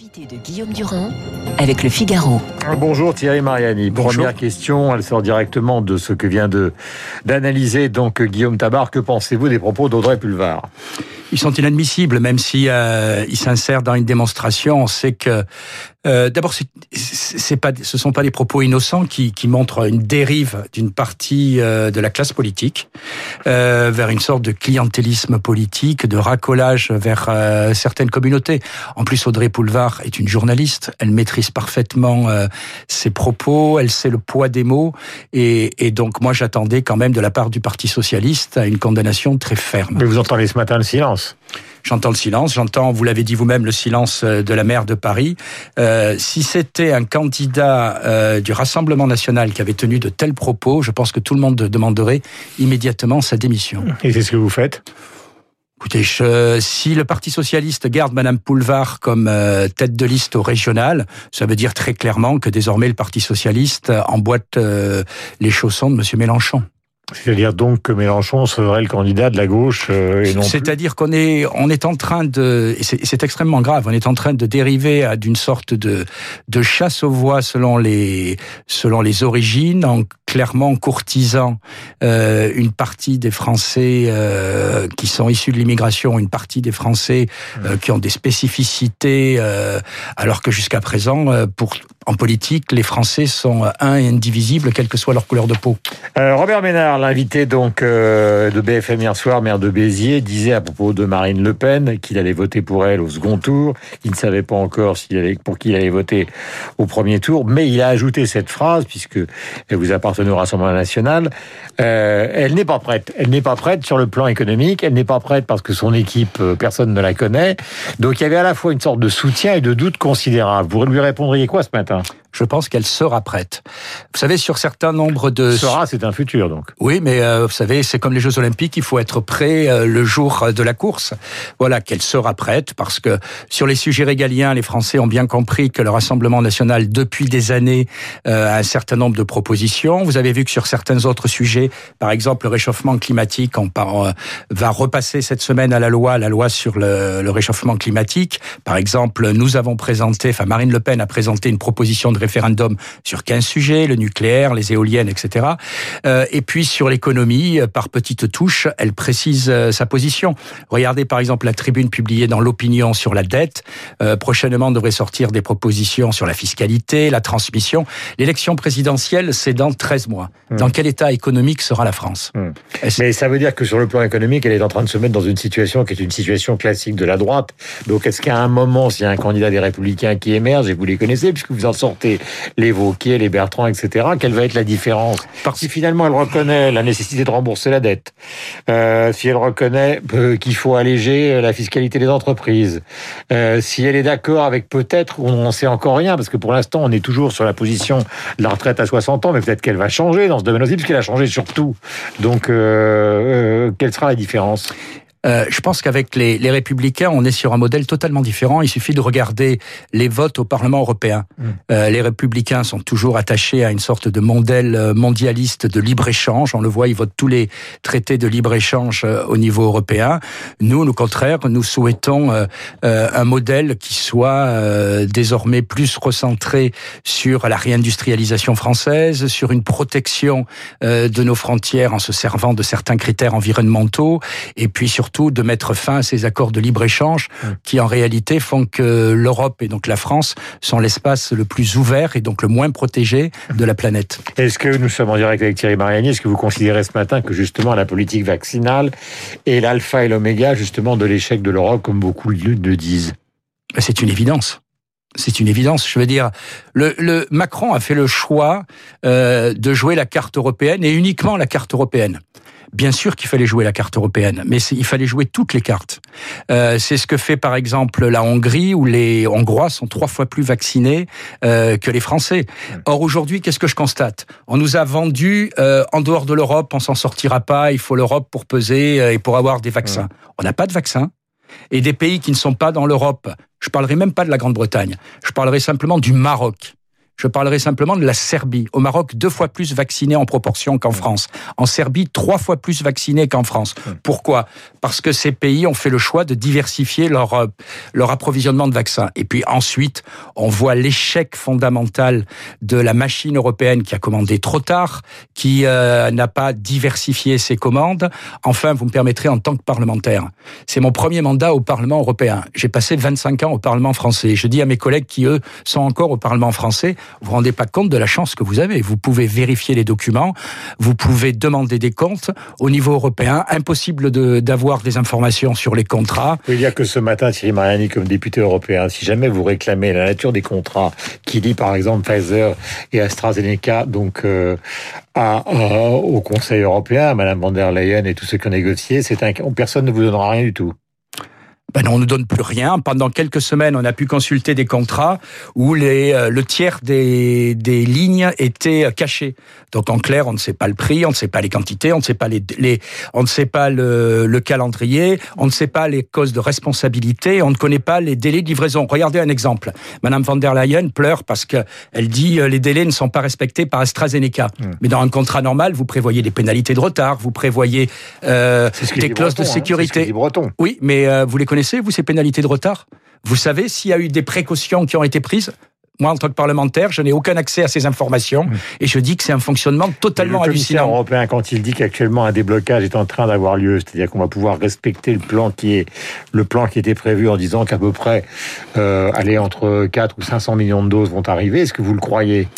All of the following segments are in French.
L'invité de Guillaume Durand avec le Figaro. Bonjour Thierry Mariani. Bonjour. Première question, elle sort directement de ce que vient de d'analyser donc Guillaume Tabar. Que pensez-vous des propos d'Audrey Pulvar? Ils sont inadmissibles, même si euh, ils s'insèrent dans une démonstration. On sait que euh, d'abord, c'est, pas, ce sont pas des propos innocents qui, montrent une dérive d'une partie euh, de la classe politique vers une sorte de clientélisme politique, de racolage vers certaines communautés. En plus, Audrey Pulvar est une journaliste. Elle maîtrise parfaitement ses propos. Elle sait le poids des mots. Et, et donc, moi, j'attendais quand même de la part du Parti socialiste une condamnation très ferme. Mais vous entendez ce matin le silence J'entends le silence, j'entends, vous l'avez dit vous-même, le silence euh, de la maire de Paris. Euh, si c'était un candidat euh, du Rassemblement national qui avait tenu de tels propos, je pense que tout le monde demanderait immédiatement sa démission. Et c'est ce que vous faites? Écoutez, je, si le Parti socialiste garde Madame Poulvar comme euh, tête de liste au régional, ça veut dire très clairement que désormais le Parti socialiste emboîte les chaussons de Monsieur Mélenchon. C'est-à-dire donc que Mélenchon serait le candidat de la gauche euh, et non C'est-à-dire qu'on est, on est en train de, c'est extrêmement grave, on est en train de dériver à d'une sorte de, de chasse aux voix selon les, selon les origines, en clairement courtisant euh, une partie des Français euh, qui sont issus de l'immigration, une partie des Français euh, qui ont des spécificités, alors que jusqu'à présent, pour en politique, les Français sont un et indivisibles, quelle que soit leur couleur de peau. Robert Ménard, l'invité donc euh, de BFM hier soir, maire de Béziers, disait à propos de Marine Le Pen qu'il allait voter pour elle au second tour. Il ne savait pas encore s'il allait, pour qui il allait voter au premier tour, mais il a ajouté cette phrase puisque vous appartenez au Rassemblement national. Euh, elle n'est pas prête. Elle n'est pas prête sur le plan économique. Elle n'est pas prête parce que son équipe, euh, personne ne la connaît. Donc il y avait à la fois une sorte de soutien et de doute considérable. Vous lui répondriez quoi ce matin? Je pense qu'elle sera prête. Vous savez, sur certains nombres de... Sera, c'est un futur donc. Oui, mais euh, vous savez, c'est comme les Jeux Olympiques, il faut être prêt euh, le jour de la course. Voilà, qu'elle sera prête, parce que sur les sujets régaliens, les Français ont bien compris que le Rassemblement national, depuis des années, euh, a un certain nombre de propositions. Vous avez vu que sur certains autres sujets, par exemple le réchauffement climatique, on euh, va repasser cette semaine à la loi, la loi sur le, le réchauffement climatique. Par exemple, nous avons présenté, enfin Marine Le Pen a présenté une proposition de référendum sur 15 sujets, le nucléaire, les éoliennes, etc. Euh, et puis sur l'économie, euh, par petites touches, elle précise euh, sa position. Regardez par exemple la tribune publiée dans l'opinion sur la dette. Euh, prochainement devrait sortir des propositions sur la fiscalité, la transmission. L'élection présidentielle, c'est dans 13 mois. Dans quel état économique sera la France Hmm. Mais ça veut dire que sur le plan économique, elle est en train de se mettre dans une situation qui est une situation classique de la droite. Donc est-ce qu'à un moment, s'il y a un candidat des Républicains qui émerge, et vous les connaissez, puisque vous en sortez les Vauquier, les Bertrand, etc., quelle va être la différence? Parce- Si finalement elle reconnaît la nécessité de rembourser la dette, euh, si elle reconnaît euh, qu'il faut alléger la fiscalité des entreprises, euh, si elle est d'accord avec peut-être, on n'en sait encore rien, parce que pour l'instant on est toujours sur la position de la retraite à 60 ans, mais peut-être qu'elle va changer dans ce domaine aussi, puisqu'elle a changé sur tout. Donc, euh, euh, quelle sera la différence? Euh, je pense qu'avec les, les républicains, on est sur un modèle totalement différent. Il suffit de regarder les votes au Parlement européen. Mm. Euh, les républicains sont toujours attachés à une sorte de modèle euh, mondialiste de libre-échange. On le voit, ils votent tous les traités de libre-échange euh, au niveau européen. Nous, au contraire, nous souhaitons euh, un modèle qui soit euh, désormais plus recentré sur la réindustrialisation française, sur une protection euh, de nos frontières en se servant de certains critères environnementaux, et puis surtout de mettre fin à ces accords de libre-échange qui en réalité font que l'Europe et donc la France sont l'espace le plus ouvert et donc le moins protégé de la planète. Est-ce que nous sommes en direct avec Thierry Mariani? Est-ce que vous considérez ce matin que justement la politique vaccinale est l'alpha et l'oméga justement de l'échec de l'Europe, comme beaucoup le le disent? C'est une évidence. C'est une évidence. Je veux dire, le, le Macron a fait le choix euh, de jouer la carte européenne et uniquement la carte européenne. Bien sûr qu'il fallait jouer la carte européenne, mais il fallait jouer toutes les cartes. Euh, c'est ce que fait par exemple la Hongrie, où les Hongrois sont trois fois plus vaccinés euh, que les Français. Or aujourd'hui, qu'est-ce que je constate? On nous a vendu euh, en dehors de l'Europe, on s'en sortira pas. Il faut l'Europe pour peser euh, et pour avoir des vaccins. On n'a pas de vaccins. Et des pays qui ne sont pas dans l'Europe, je parlerai même pas de la Grande-Bretagne. Je parlerai simplement du Maroc. Je parlerai simplement de la Serbie. Au Maroc, deux fois plus vaccinés en proportion qu'en France. En Serbie, trois fois plus vaccinés qu'en France. Pourquoi? Parce que ces pays ont fait le choix de diversifier leur, euh, leur approvisionnement de vaccins. Et puis ensuite, on voit l'échec fondamental de la machine européenne qui a commandé trop tard, qui euh, n'a pas diversifié ses commandes. Enfin, vous me permettrez, en tant que parlementaire, c'est mon premier mandat au Parlement européen. J'ai passé 25 ans au Parlement français. Je dis à mes collègues qui, eux, sont encore au Parlement français, vous vous rendez pas compte de la chance que vous avez. Vous pouvez vérifier les documents, vous pouvez demander des comptes au niveau européen. Impossible d'avoir des informations sur les contrats. Il n'y a que ce matin, Thierry Mariani, comme député européen, si jamais vous réclamez la nature des contrats qui lie par exemple Pfizer et AstraZeneca, donc euh, à, euh, au Conseil européen, Madame von der Leyen et tous ceux qui ont négocié, personne ne vous donnera rien du tout ben on ne donne plus rien. Pendant quelques semaines, on a pu consulter des contrats où les, euh, le tiers des, des lignes étaient euh, cachés. Donc en clair, on ne sait pas le prix, on ne sait pas les quantités, on ne sait pas les, les on ne sait pas le, le, calendrier, on ne sait pas les causes de responsabilité, on ne connaît pas les délais de livraison. Regardez un exemple. Madame van der Leyen pleure parce que elle dit euh, les délais ne sont pas respectés par AstraZeneca. Mmh. Mais dans un contrat normal, vous prévoyez des pénalités de retard, vous prévoyez euh, des clauses de hein. sécurité. oui, mais euh, vous les connaissez connaissez, vous, ces pénalités de retard? Vous savez s'il y a eu des précautions qui ont été prises moi, en tant que parlementaire, je n'ai aucun accès à ces informations et je dis que c'est un fonctionnement totalement le hallucinant. européen, quand il dit qu'actuellement un déblocage est en train d'avoir lieu, c'est-à-dire qu'on va pouvoir respecter le plan qui est le plan qui était prévu en disant qu'à peu près euh, aller entre 4 ou 500 millions de doses vont arriver, est-ce que vous le croyez?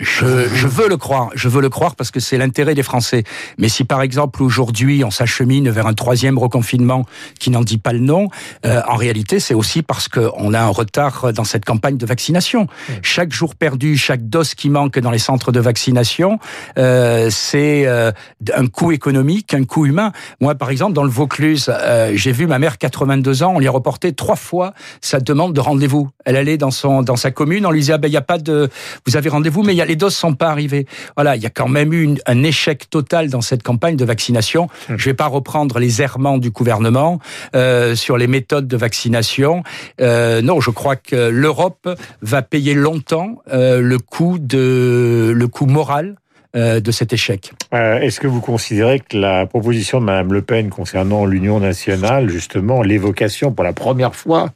Je, je, veux le croire, je veux le croire parce que c'est l'intérêt des Français. Mais si par exemple aujourd'hui on s'achemine vers un troisième reconfinement qui n'en dit pas le nom, euh, en réalité c'est aussi parce qu'on a un retard dans cette campagne de vaccination. Chaque jour perdu, chaque dose qui manque dans les centres de vaccination, euh, c'est euh, un coût économique, un coût humain. Moi par exemple dans le Vaucluse, euh, j'ai vu ma mère 82 ans, on lui a reporté trois fois sa demande de rendez-vous. Elle allait dans son dans sa commune, on lui disait ah ben il y a pas de, vous avez rendez-vous mais il les doses sont pas arrivées. Voilà, il y a quand même eu un échec total dans cette campagne de vaccination. Je Je vais pas reprendre les errements du gouvernement euh, sur les méthodes de vaccination. Euh, non, je crois que l'Europe va payer longtemps euh, le coût de le coût moral de cet échec. Euh, est-ce que vous considérez que la proposition de Mme Le Pen concernant l'Union nationale, justement, l'évocation pour la première fois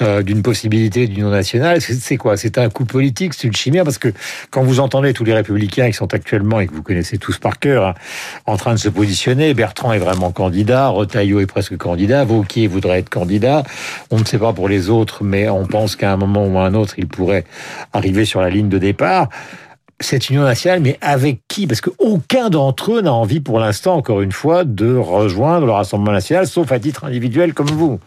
euh, d'une possibilité d'Union nationale, c'est quoi? C'est un coup politique, c'est une chimère? Parce que quand vous entendez tous les républicains qui sont actuellement, et que vous connaissez tous par cœur, hein, en train de se positionner, Bertrand est vraiment candidat, Retailleau est presque candidat, Vauquier voudrait être candidat, on ne sait pas pour les autres, mais on pense qu'à un moment ou à un autre, il pourrait arriver sur la ligne de départ cette union nationale, mais avec qui? Parce qu'aucun d'entre eux n'a envie pour l'instant, encore une fois, de rejoindre le Rassemblement national, sauf à titre individuel comme vous.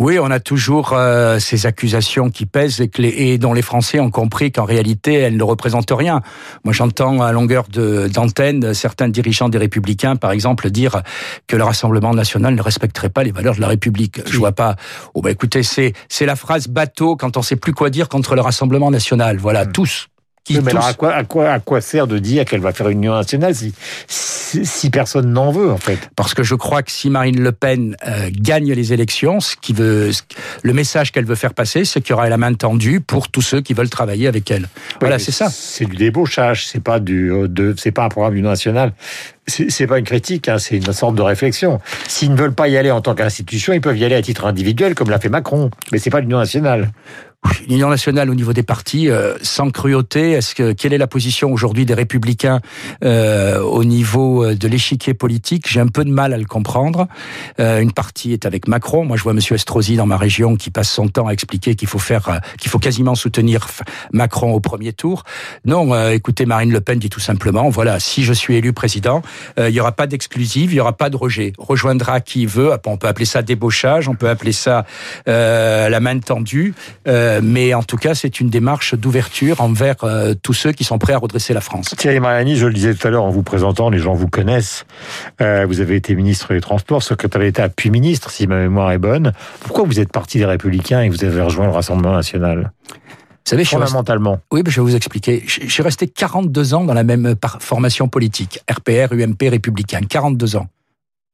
Oui, on a toujours euh, ces accusations qui pèsent et, que les, et dont les Français ont compris qu'en réalité, elles ne représentent rien. Moi, j'entends à longueur d'antenne certains dirigeants des Républicains, par exemple, dire que le Rassemblement national ne respecterait pas les valeurs de la République. Je vois pas. Oh, bah, écoutez, c'est c'est la phrase bateau quand on sait plus quoi dire contre le Rassemblement national. Voilà, hmm. tous mais alors à quoi, à, quoi, à quoi sert de dire qu'elle va faire une union nationale si, si, personne n'en veut, en fait? Parce que je crois que si Marine Le Pen euh, gagne les élections, ce qui veut, le message qu'elle veut faire passer, c'est qu'il y aura la main tendue pour tous ceux qui veulent travailler avec elle. voilà, c'est ça. C'est du débauchage, c'est pas du, euh, de, c'est pas un programme d'union nationale. C'est pas une critique, hein, c'est une sorte de réflexion. S'ils ne veulent pas y aller en tant qu'institution, ils peuvent y aller à titre individuel, comme l'a fait Macron. Mais c'est pas l'union nationale. L'Union nationale au niveau des partis, euh, sans cruauté, est-ce que quelle est la position aujourd'hui des Républicains euh, au niveau euh, de l'échiquier politique? J'ai un peu de mal à le comprendre. Euh, une partie est avec Macron. Moi, je vois Monsieur Estrosi dans ma région qui passe son temps à expliquer qu'il faut faire, euh, qu'il faut quasiment soutenir Macron au premier tour. Non, écoutez, Marine Le Pen dit tout simplement voilà, si je suis élu président, il y aura pas d'exclusive, il y aura pas de rejet. Rejoindra qui veut. On peut appeler ça débauchage, on peut appeler ça la main tendue. Mais en tout cas, c'est une démarche d'ouverture envers euh, tous ceux qui sont prêts à redresser la France. Thierry Mariani, je le disais tout à l'heure en vous présentant, les gens vous connaissent. Euh, vous avez été ministre des Transports, secrétaire d'État, puis ministre, si ma mémoire est bonne. Pourquoi vous êtes parti des Républicains et vous avez rejoint le Rassemblement national? Vous savez, fondamentalement. Oui, je vais vous expliquer. Je suis resté 42 ans dans la même formation politique, RPR, UMP, républicain, 42 ans.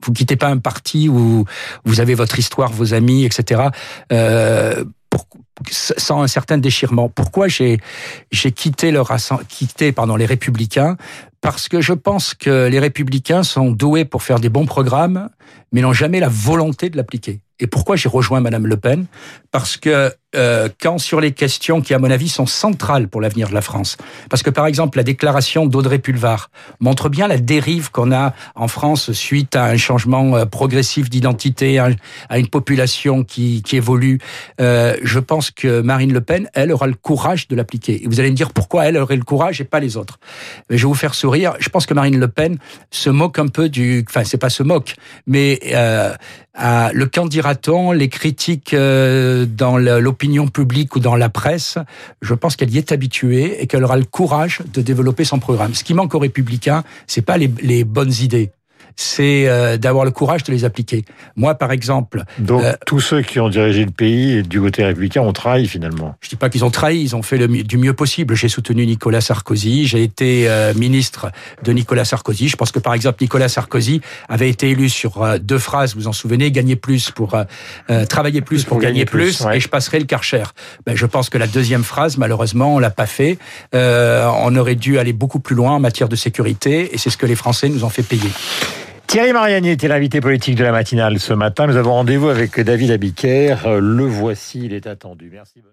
Vous quittez pas un parti où vous avez votre histoire, vos amis, etc. Euh, sans un certain déchirement. Pourquoi j'ai quitté le quitté pendant les Républicains? Parce que je pense que les Républicains sont doués pour faire des bons programmes, mais n'ont jamais la volonté de l'appliquer. Et pourquoi j'ai rejoint Madame Le Pen? Parce que euh, quand sur les questions qui, à mon avis, sont centrales pour l'avenir de la France, parce que par exemple la déclaration d'Audrey Pulvar montre bien la dérive qu'on a en France suite à un changement euh, progressif d'identité, à une population qui, qui évolue. Euh, je pense que Marine Le Pen, elle, aura le courage de l'appliquer. Et vous allez me dire pourquoi elle aurait le courage et pas les autres. Mais je vais vous faire sourire. Je pense que Marine Le Pen se moque un peu du, enfin c'est pas se moque, mais euh, le candidaton, les critiques euh, dans l'opinion publique ou dans la presse, je pense qu'elle y est habituée et qu'elle aura le courage de développer son programme. Ce qui manque aux républicains, c'est pas les, les bonnes idées c'est euh, d'avoir le courage de les appliquer. Moi, par exemple... Donc, euh, tous ceux qui ont dirigé le pays du côté républicain ont trahi, finalement. Je dis pas qu'ils ont trahi, ils ont fait le, du mieux possible. J'ai soutenu Nicolas Sarkozy, j'ai été euh, ministre de Nicolas Sarkozy. Je pense que, par exemple, Nicolas Sarkozy avait été élu sur deux phrases, vous vous en souvenez, gagner plus pour... travailler plus pour, gagner, plus, et je passerai le karcher. Ben, je pense que la deuxième phrase, malheureusement, on l'a pas fait. on aurait dû aller beaucoup plus loin en matière de sécurité, et c'est ce que les Français nous ont fait payer. Thierry Mariani était l'invité politique de la matinale ce matin. Nous avons rendez-vous avec David Abiker. Le voici, il est attendu. Merci.